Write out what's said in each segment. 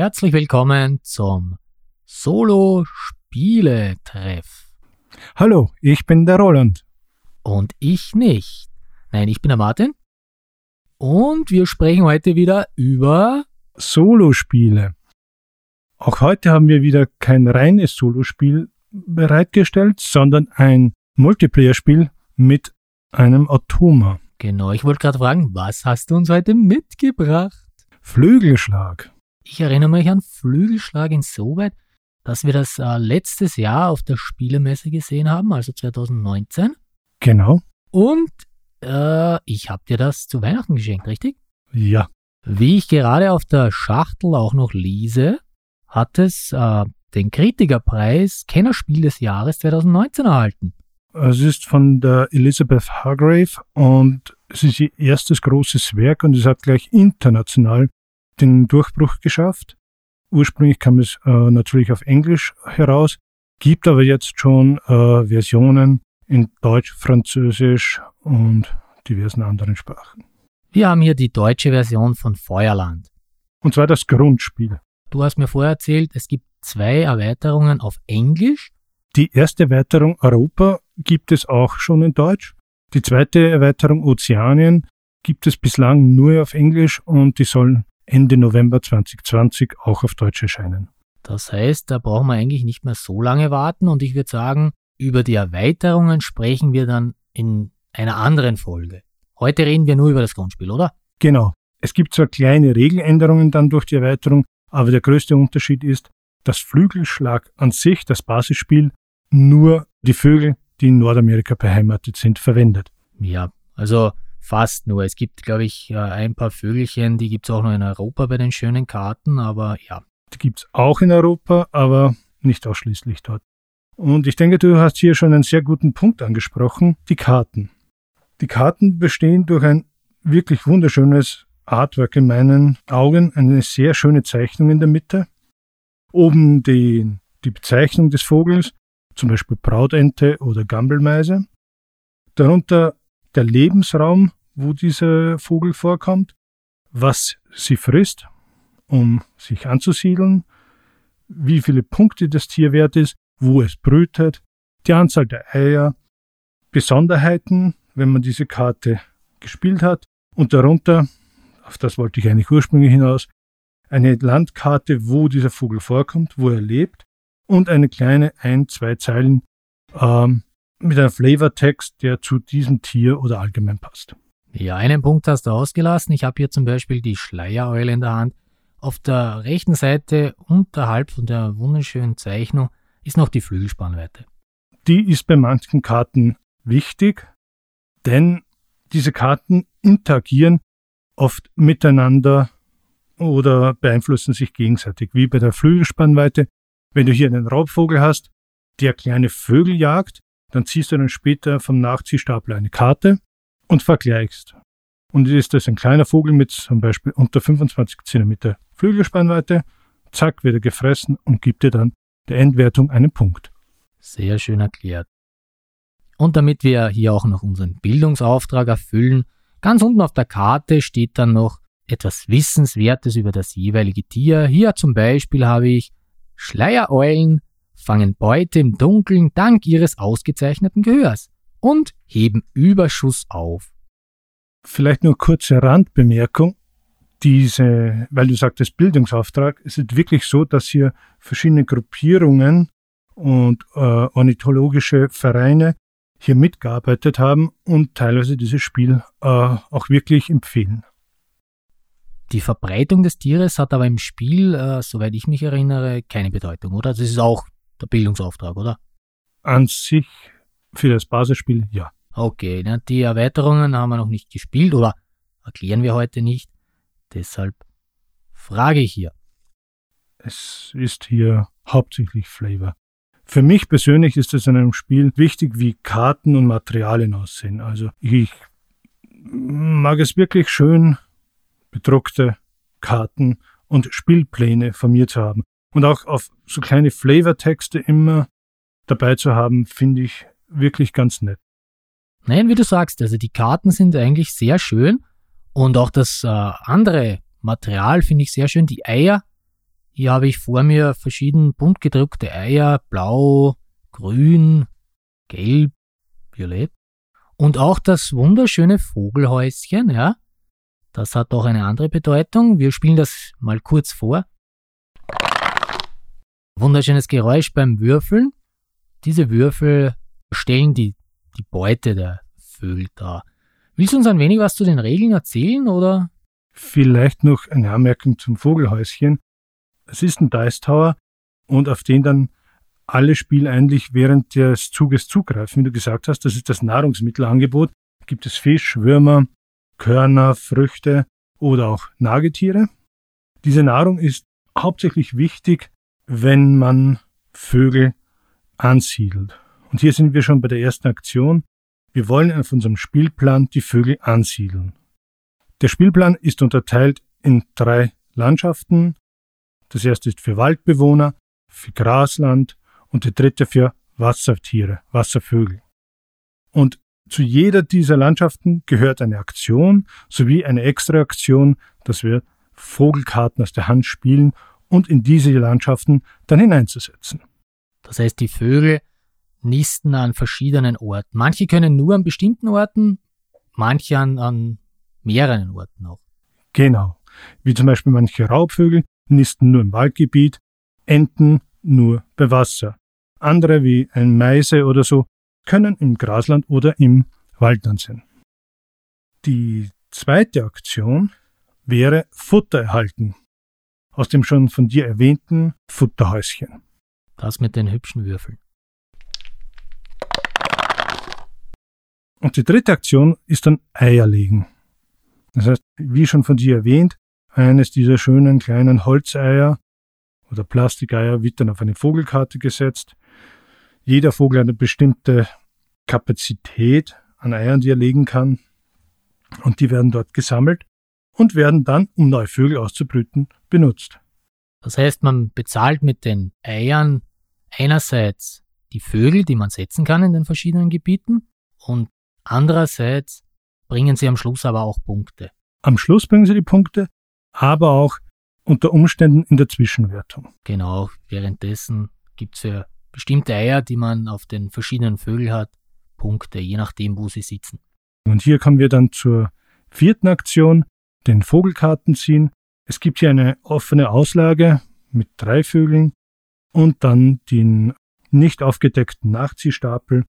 herzlich willkommen zum Solo-Spiele-Treff. Hallo, ich bin der Roland. Und ich nicht. Nein, ich bin der Martin. Und wir sprechen heute wieder über Solospiele. Auch heute haben wir wieder kein reines Solospiel bereitgestellt, sondern ein Multiplayer-Spiel mit einem Automa. Genau, ich wollte gerade fragen, was hast du uns heute mitgebracht? Flügelschlag. Ich erinnere mich an Flügelschlag insoweit, dass wir das äh, letztes Jahr auf der Spielemesse gesehen haben, also 2019. Genau. Und äh, ich habe dir das zu Weihnachten geschenkt, richtig? Ja. Wie ich gerade auf der Schachtel auch noch lese, hat es äh, den Kritikerpreis Kennerspiel des Jahres 2019 erhalten. Es ist von der Elizabeth Hargrave und es ist ihr erstes großes Werk und es hat gleich international den Durchbruch geschafft. Ursprünglich kam es äh, natürlich auf Englisch heraus, gibt aber jetzt schon äh, Versionen in Deutsch, Französisch und diversen anderen Sprachen. Wir haben hier die deutsche Version von Feuerland. Und zwar das Grundspiel. Du hast mir vorher erzählt, es gibt zwei Erweiterungen auf Englisch. Die erste Erweiterung Europa gibt es auch schon in Deutsch. Die zweite Erweiterung Ozeanien gibt es bislang nur auf Englisch und die soll Ende November 2020 auch auf Deutsch erscheinen. Das heißt, da brauchen wir eigentlich nicht mehr so lange warten und ich würde sagen, über die Erweiterungen sprechen wir dann in einer anderen Folge. Heute reden wir nur über das Grundspiel, oder? Genau. Es gibt zwar kleine Regeländerungen dann durch die Erweiterung, aber der größte Unterschied ist, dass Flügelschlag an sich, das Basisspiel, nur die Vögel, die in Nordamerika beheimatet sind, verwendet. Ja, also fast nur. Es gibt, glaube ich, ein paar Vögelchen, die gibt es auch noch in Europa bei den schönen Karten, aber ja. Die gibt es auch in Europa, aber nicht ausschließlich dort. Und ich denke, du hast hier schon einen sehr guten Punkt angesprochen, die Karten. Die Karten bestehen durch ein wirklich wunderschönes Artwork in meinen Augen, eine sehr schöne Zeichnung in der Mitte. Oben die, die Bezeichnung des Vogels, zum Beispiel Brautente oder Gambelmeise. Darunter der Lebensraum, wo dieser Vogel vorkommt, was sie frisst, um sich anzusiedeln, wie viele Punkte das Tier wert ist wo es brütet, die Anzahl der Eier, Besonderheiten, wenn man diese Karte gespielt hat. Und darunter, auf das wollte ich eigentlich ursprünglich hinaus, eine Landkarte, wo dieser Vogel vorkommt, wo er lebt und eine kleine ein, zwei Zeilen ähm, mit einem Flavortext, der zu diesem Tier oder allgemein passt. Ja, einen Punkt hast du ausgelassen. Ich habe hier zum Beispiel die Schleiereule in der Hand. Auf der rechten Seite unterhalb von der wunderschönen Zeichnung ist noch die Flügelspannweite. Die ist bei manchen Karten wichtig, denn diese Karten interagieren oft miteinander oder beeinflussen sich gegenseitig, wie bei der Flügelspannweite. Wenn du hier einen Raubvogel hast, der kleine Vögel jagt, dann ziehst du dann später vom Nachziehstapel eine Karte und vergleichst. Und ist das ein kleiner Vogel mit zum Beispiel unter 25 cm Flügelspannweite, zack, wird er gefressen und gibt dir dann der Endwertung einen Punkt. Sehr schön erklärt. Und damit wir hier auch noch unseren Bildungsauftrag erfüllen, ganz unten auf der Karte steht dann noch etwas Wissenswertes über das jeweilige Tier. Hier zum Beispiel habe ich Schleiereulen fangen Beute im Dunkeln dank ihres ausgezeichneten Gehörs und heben Überschuss auf. Vielleicht nur kurze Randbemerkung diese, weil du sagtest Bildungsauftrag, es ist wirklich so, dass hier verschiedene Gruppierungen und äh, ornithologische Vereine hier mitgearbeitet haben und teilweise dieses Spiel äh, auch wirklich empfehlen. Die Verbreitung des Tieres hat aber im Spiel, äh, soweit ich mich erinnere, keine Bedeutung, oder? Das ist auch der Bildungsauftrag, oder? An sich für das Basisspiel ja. Okay, die Erweiterungen haben wir noch nicht gespielt oder erklären wir heute nicht. Deshalb frage ich hier. Es ist hier hauptsächlich Flavor. Für mich persönlich ist es in einem Spiel wichtig, wie Karten und Materialien aussehen. Also ich mag es wirklich schön, bedruckte Karten und Spielpläne von mir zu haben. Und auch auf so kleine Flavortexte immer dabei zu haben, finde ich wirklich ganz nett. Nein, wie du sagst, also die Karten sind eigentlich sehr schön und auch das äh, andere Material finde ich sehr schön. Die Eier Hier habe ich vor mir verschieden bunt gedruckte Eier, blau, grün, gelb, violett. Und auch das wunderschöne Vogelhäuschen, ja. Das hat auch eine andere Bedeutung. Wir spielen das mal kurz vor. Wunderschönes Geräusch beim Würfeln. Diese Würfel stellen die, die Beute der Vögel dar. Willst du uns ein wenig was zu den Regeln erzählen oder? Vielleicht noch eine Anmerkung zum Vogelhäuschen. Es ist ein Dice Tower und auf den dann alle Spieler eigentlich während des Zuges zugreifen. Wie du gesagt hast, das ist das Nahrungsmittelangebot. Gibt es Fisch, Würmer, Körner, Früchte oder auch Nagetiere. Diese Nahrung ist hauptsächlich wichtig, wenn man Vögel ansiedelt. Und hier sind wir schon bei der ersten Aktion. Wir wollen auf unserem Spielplan die Vögel ansiedeln. Der Spielplan ist unterteilt in drei Landschaften. Das erste ist für Waldbewohner, für Grasland und der dritte für Wassertiere, Wasservögel. Und zu jeder dieser Landschaften gehört eine Aktion sowie eine extra Aktion, dass wir Vogelkarten aus der Hand spielen und in diese Landschaften dann hineinzusetzen. Das heißt, die Vögel nisten an verschiedenen Orten. Manche können nur an bestimmten Orten, manche an, an mehreren Orten auch. Genau. Wie zum Beispiel manche Raubvögel nisten nur im Waldgebiet, Enten nur bei Wasser. Andere wie ein Meise oder so können im Grasland oder im Waldland sein. Die zweite Aktion wäre Futter erhalten. Aus dem schon von dir erwähnten Futterhäuschen. Das mit den hübschen Würfeln. Und die dritte Aktion ist dann Eier legen. Das heißt, wie schon von dir erwähnt, eines dieser schönen kleinen Holzeier oder Plastikeier wird dann auf eine Vogelkarte gesetzt. Jeder Vogel hat eine bestimmte Kapazität an Eiern, die er legen kann. Und die werden dort gesammelt und werden dann, um neue Vögel auszubrüten, benutzt. Das heißt, man bezahlt mit den Eiern einerseits die Vögel, die man setzen kann in den verschiedenen Gebieten, und andererseits bringen sie am Schluss aber auch Punkte. Am Schluss bringen sie die Punkte, aber auch unter Umständen in der Zwischenwertung. Genau, währenddessen gibt es für bestimmte Eier, die man auf den verschiedenen Vögeln hat, Punkte, je nachdem, wo sie sitzen. Und hier kommen wir dann zur vierten Aktion, den Vogelkarten ziehen. Es gibt hier eine offene Auslage mit drei Vögeln und dann den nicht aufgedeckten Nachziehstapel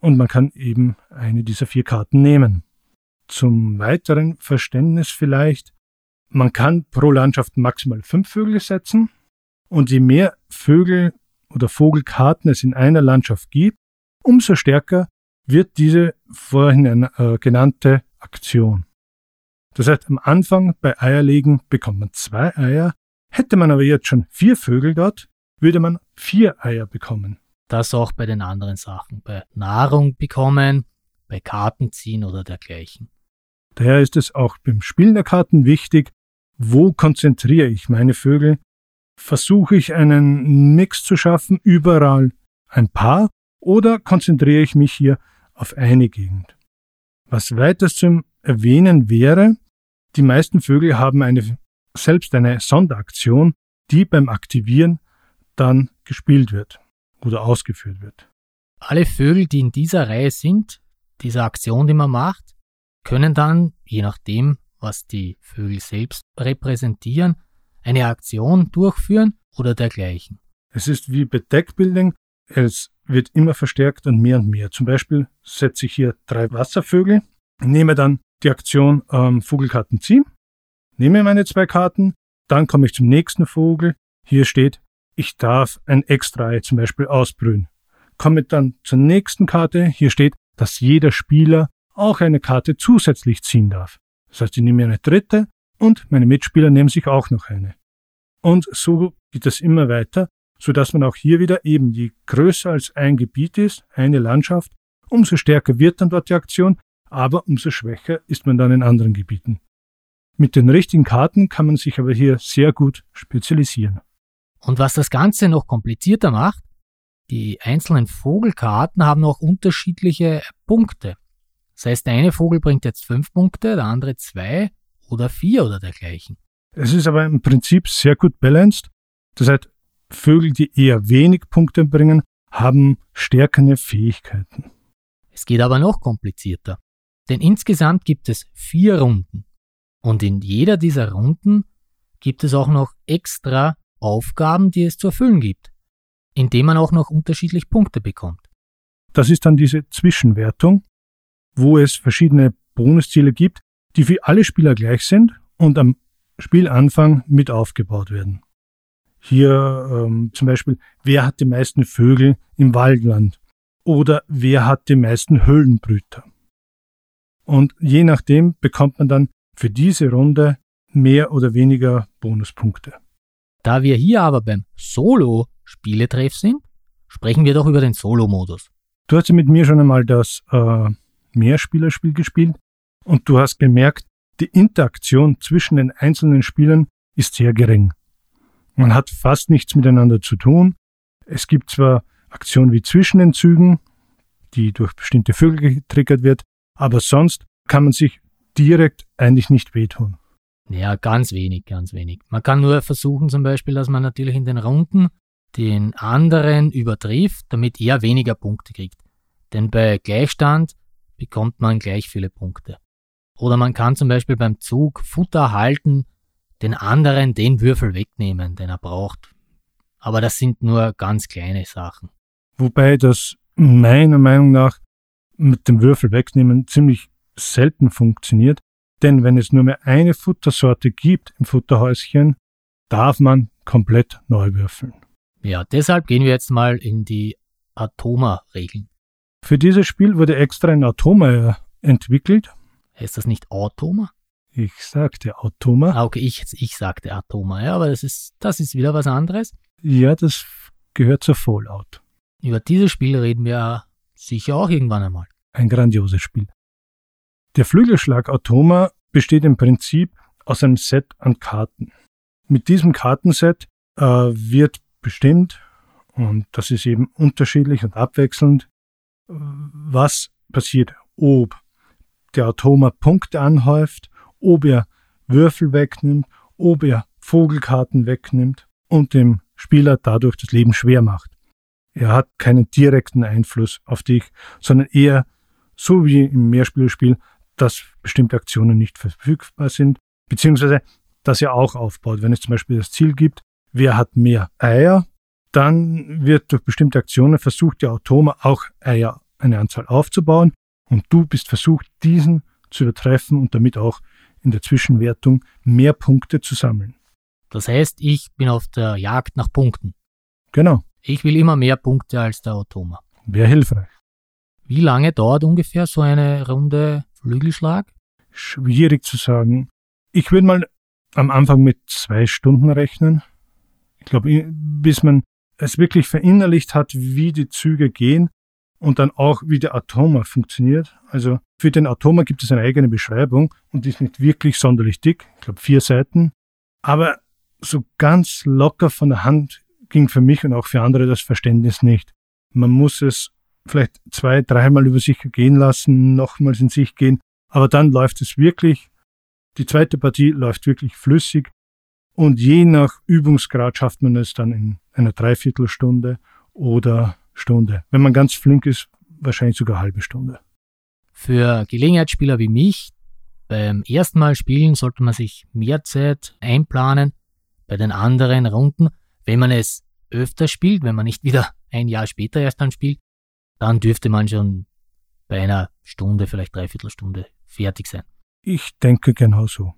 und man kann eben eine dieser vier Karten nehmen. Zum weiteren Verständnis vielleicht, man kann pro Landschaft maximal fünf Vögel setzen und je mehr Vögel oder Vogelkarten es in einer Landschaft gibt, umso stärker wird diese vorhin äh, genannte Aktion. Das heißt, am Anfang bei Eierlegen bekommt man zwei Eier. Hätte man aber jetzt schon vier Vögel dort, würde man vier Eier bekommen. Das auch bei den anderen Sachen, bei Nahrung bekommen, bei Karten ziehen oder dergleichen. Daher ist es auch beim Spielen der Karten wichtig, wo konzentriere ich meine Vögel? Versuche ich einen Mix zu schaffen, überall ein Paar, oder konzentriere ich mich hier auf eine Gegend? Was weiters zum Erwähnen wäre, die meisten Vögel haben eine, selbst eine Sonderaktion, die beim Aktivieren dann gespielt wird oder ausgeführt wird. Alle Vögel, die in dieser Reihe sind, dieser Aktion, die man macht, können dann, je nachdem, was die Vögel selbst repräsentieren, eine Aktion durchführen oder dergleichen. Es ist wie bei Deckbuilding, es wird immer verstärkt und mehr und mehr. Zum Beispiel setze ich hier drei Wasservögel, nehme dann die Aktion ähm, Vogelkarten ziehen, nehme meine zwei Karten, dann komme ich zum nächsten Vogel. Hier steht, ich darf ein extra zum Beispiel ausbrühen. Komme dann zur nächsten Karte. Hier steht, dass jeder Spieler auch eine Karte zusätzlich ziehen darf. Das heißt, ich nehme eine dritte und meine Mitspieler nehmen sich auch noch eine. Und so geht es immer weiter, so dass man auch hier wieder eben je größer als ein Gebiet ist, eine Landschaft, umso stärker wird dann dort die Aktion, aber umso schwächer ist man dann in anderen Gebieten. Mit den richtigen Karten kann man sich aber hier sehr gut spezialisieren. Und was das Ganze noch komplizierter macht, die einzelnen Vogelkarten haben auch unterschiedliche Punkte. Das heißt, der eine Vogel bringt jetzt fünf Punkte, der andere zwei oder vier oder dergleichen. Es ist aber im Prinzip sehr gut balanced. Das heißt, Vögel, die eher wenig Punkte bringen, haben stärkere Fähigkeiten. Es geht aber noch komplizierter. Denn insgesamt gibt es vier Runden. Und in jeder dieser Runden gibt es auch noch extra Aufgaben, die es zu erfüllen gibt, indem man auch noch unterschiedlich Punkte bekommt. Das ist dann diese Zwischenwertung, wo es verschiedene Bonusziele gibt, die für alle Spieler gleich sind und am Spielanfang mit aufgebaut werden. Hier ähm, zum Beispiel, wer hat die meisten Vögel im Waldland? Oder wer hat die meisten Höhlenbrüter? Und je nachdem bekommt man dann für diese Runde mehr oder weniger Bonuspunkte. Da wir hier aber beim Solo-Spieletreff sind, sprechen wir doch über den Solo-Modus. Du hast ja mit mir schon einmal das äh, Mehrspielerspiel gespielt und du hast gemerkt, die Interaktion zwischen den einzelnen Spielern ist sehr gering. Man hat fast nichts miteinander zu tun. Es gibt zwar Aktionen wie zwischen den Zügen, die durch bestimmte Vögel getriggert wird, aber sonst kann man sich direkt eigentlich nicht wehtun. Ja, ganz wenig, ganz wenig. Man kann nur versuchen zum Beispiel, dass man natürlich in den Runden den anderen übertrifft, damit er weniger Punkte kriegt. Denn bei Gleichstand bekommt man gleich viele Punkte. Oder man kann zum Beispiel beim Zug Futter halten, den anderen den Würfel wegnehmen, den er braucht. Aber das sind nur ganz kleine Sachen. Wobei das meiner Meinung nach mit dem Würfel wegnehmen ziemlich selten funktioniert, denn wenn es nur mehr eine Futtersorte gibt im Futterhäuschen, darf man komplett neu würfeln. Ja, deshalb gehen wir jetzt mal in die Atoma-Regeln. Für dieses Spiel wurde extra ein Atoma entwickelt. Heißt das nicht Automa? Ich sagte Automa. Ah, okay, ich, ich sagte Atoma, ja, aber das ist, das ist wieder was anderes. Ja, das gehört zur Fallout. Über dieses Spiel reden wir sicher auch irgendwann einmal. Ein grandioses Spiel. Der Flügelschlag Automa besteht im Prinzip aus einem Set an Karten. Mit diesem Kartenset äh, wird bestimmt, und das ist eben unterschiedlich und abwechselnd, was passiert, ob der Automa Punkte anhäuft, ob er Würfel wegnimmt, ob er Vogelkarten wegnimmt und dem Spieler dadurch das Leben schwer macht. Er hat keinen direkten Einfluss auf dich, sondern eher, so wie im Mehrspielerspiel, dass bestimmte Aktionen nicht verfügbar sind, beziehungsweise dass er auch aufbaut. Wenn es zum Beispiel das Ziel gibt, wer hat mehr Eier, dann wird durch bestimmte Aktionen versucht, der Automa auch Eier eine Anzahl aufzubauen und du bist versucht, diesen zu übertreffen und damit auch in der Zwischenwertung mehr Punkte zu sammeln. Das heißt, ich bin auf der Jagd nach Punkten. Genau. Ich will immer mehr Punkte als der Automa. Wäre hilfreich. Wie lange dauert ungefähr so eine Runde Flügelschlag? Schwierig zu sagen. Ich würde mal am Anfang mit zwei Stunden rechnen. Ich glaube, bis man es wirklich verinnerlicht hat, wie die Züge gehen und dann auch, wie der Atoma funktioniert. Also für den Atoma gibt es eine eigene Beschreibung und die ist nicht wirklich sonderlich dick. Ich glaube, vier Seiten. Aber so ganz locker von der Hand ging für mich und auch für andere das Verständnis nicht. Man muss es vielleicht zwei, dreimal über sich gehen lassen, nochmals in sich gehen, aber dann läuft es wirklich, die zweite Partie läuft wirklich flüssig und je nach Übungsgrad schafft man es dann in einer Dreiviertelstunde oder Stunde. Wenn man ganz flink ist, wahrscheinlich sogar halbe Stunde. Für Gelegenheitsspieler wie mich, beim ersten Mal spielen sollte man sich mehr Zeit einplanen. Bei den anderen Runden, wenn man es öfter spielt, wenn man nicht wieder ein Jahr später erst dann spielt, dann dürfte man schon bei einer Stunde, vielleicht dreiviertel Stunde fertig sein. Ich denke genauso.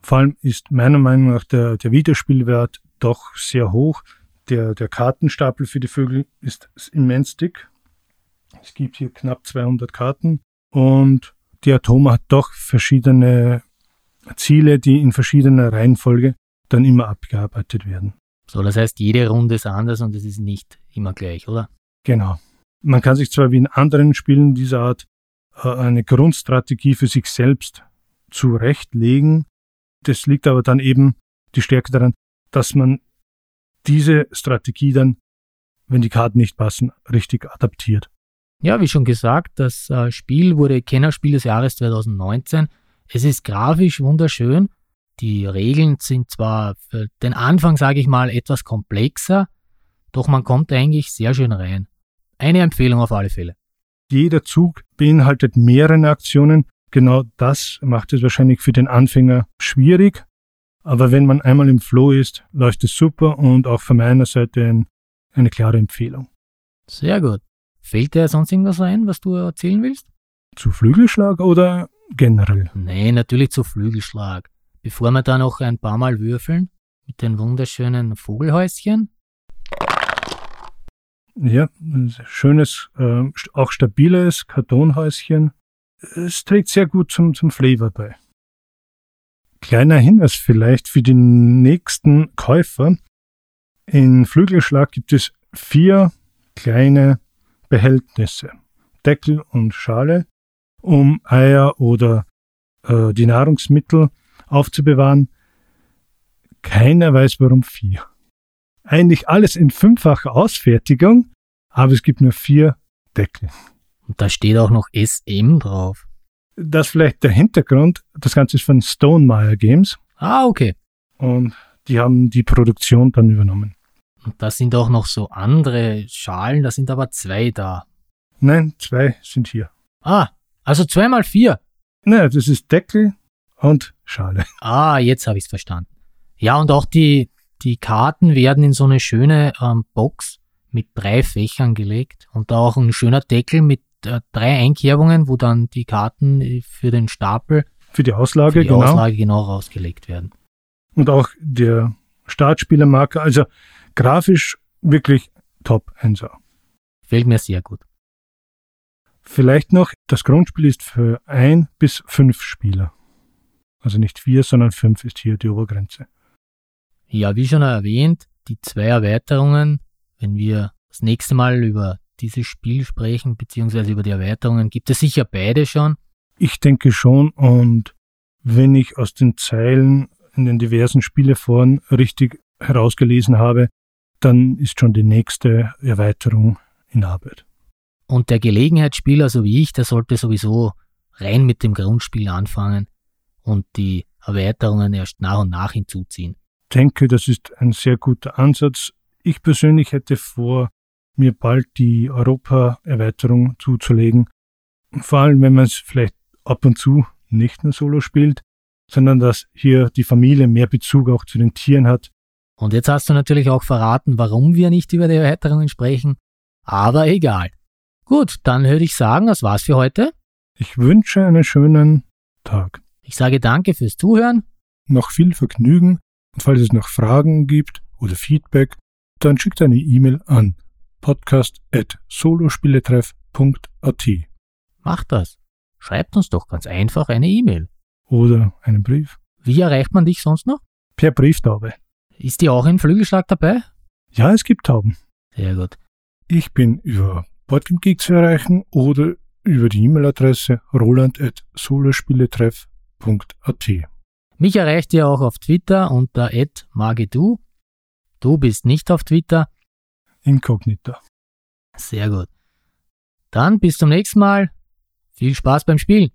Vor allem ist meiner Meinung nach der, der Wiederspielwert doch sehr hoch. Der, der Kartenstapel für die Vögel ist immens dick. Es gibt hier knapp 200 Karten und die Atoma hat doch verschiedene Ziele, die in verschiedener Reihenfolge dann immer abgearbeitet werden. So, das heißt, jede Runde ist anders und es ist nicht immer gleich, oder? Genau. Man kann sich zwar wie in anderen Spielen dieser Art äh, eine Grundstrategie für sich selbst zurechtlegen, das liegt aber dann eben die Stärke daran, dass man diese Strategie dann, wenn die Karten nicht passen, richtig adaptiert. Ja, wie schon gesagt, das äh, Spiel wurde Kennerspiel des Jahres 2019. Es ist grafisch wunderschön Die Regeln sind zwar für den Anfang, sage ich mal, etwas komplexer, doch man kommt eigentlich sehr schön rein. Eine Empfehlung auf alle Fälle. Jeder Zug beinhaltet mehrere Aktionen. Genau das macht es wahrscheinlich für den Anfänger schwierig. Aber wenn man einmal im Flow ist, läuft es super und auch von meiner Seite ein, eine klare Empfehlung. Sehr gut. Fällt dir sonst irgendwas ein, was du erzählen willst? Zu Flügelschlag oder generell? Nee, natürlich zu Flügelschlag. Bevor wir da noch ein paar Mal würfeln mit den wunderschönen Vogelhäuschen. Ja, ein schönes, äh, auch stabiles Kartonhäuschen. Es trägt sehr gut zum, zum Flavor bei. Kleiner Hinweis vielleicht für die nächsten Käufer. In Flügelschlag gibt es vier kleine Behältnisse, Deckel und Schale, um Eier oder äh, die Nahrungsmittel aufzubewahren. Keiner weiß warum vier. Eigentlich alles in fünffacher Ausfertigung, aber es gibt nur vier Deckel. Und da steht auch noch SM drauf. Das vielleicht der Hintergrund. Das Ganze ist von Stonemeyer Games. Ah, okay. Und die haben die Produktion dann übernommen. Und da sind auch noch so andere Schalen, da sind aber zwei da. Nein, zwei sind hier. Ah, also zweimal vier. Nein, das ist Deckel und Schale. Ah, jetzt habe ich es verstanden. Ja, und auch die, die Karten werden in so eine schöne ähm, Box mit drei Fächern gelegt und da auch ein schöner Deckel mit äh, drei Einkerbungen, wo dann die Karten äh, für den Stapel, Für die Auslage, für die genau. Auslage genau rausgelegt werden. Und auch der Startspielermarker. Also grafisch wirklich top 1 Fällt mir sehr gut. Vielleicht noch, das Grundspiel ist für ein bis fünf Spieler. Also nicht vier, sondern fünf ist hier die Obergrenze. Ja, wie schon erwähnt, die zwei Erweiterungen, wenn wir das nächste Mal über dieses Spiel sprechen, beziehungsweise über die Erweiterungen, gibt es sicher beide schon. Ich denke schon und wenn ich aus den Zeilen in den diversen Spieleforen richtig herausgelesen habe, dann ist schon die nächste Erweiterung in Arbeit. Und der Gelegenheitsspieler, so wie ich, der sollte sowieso rein mit dem Grundspiel anfangen und die Erweiterungen erst nach und nach hinzuziehen. Ich denke, das ist ein sehr guter Ansatz. Ich persönlich hätte vor, mir bald die Europa-Erweiterung zuzulegen. Vor allem, wenn man es vielleicht ab und zu nicht nur solo spielt, sondern dass hier die Familie mehr Bezug auch zu den Tieren hat. Und jetzt hast du natürlich auch verraten, warum wir nicht über die Erweiterungen sprechen, aber egal. Gut, dann würde ich sagen, das war's für heute. Ich wünsche einen schönen Tag. Ich sage danke fürs Zuhören. Noch viel Vergnügen und falls es noch Fragen gibt oder Feedback, dann schickt eine E-Mail an podcast.solospieletreff.at Macht das. Schreibt uns doch ganz einfach eine E-Mail. oder einen Brief. Wie erreicht man dich sonst noch? Per Brieftaube. Ist die auch in Flügelschlag dabei? Ja, es gibt Tauben. Sehr gut. Ich bin über Boardgamegeek zu erreichen oder über die E-Mail-Adresse roland.solospieletreff.at. Mich erreicht ihr auch auf Twitter unter @magedu. Du bist nicht auf Twitter. Inkognita. Sehr gut. Dann bis zum nächsten Mal. Viel Spaß beim Spielen.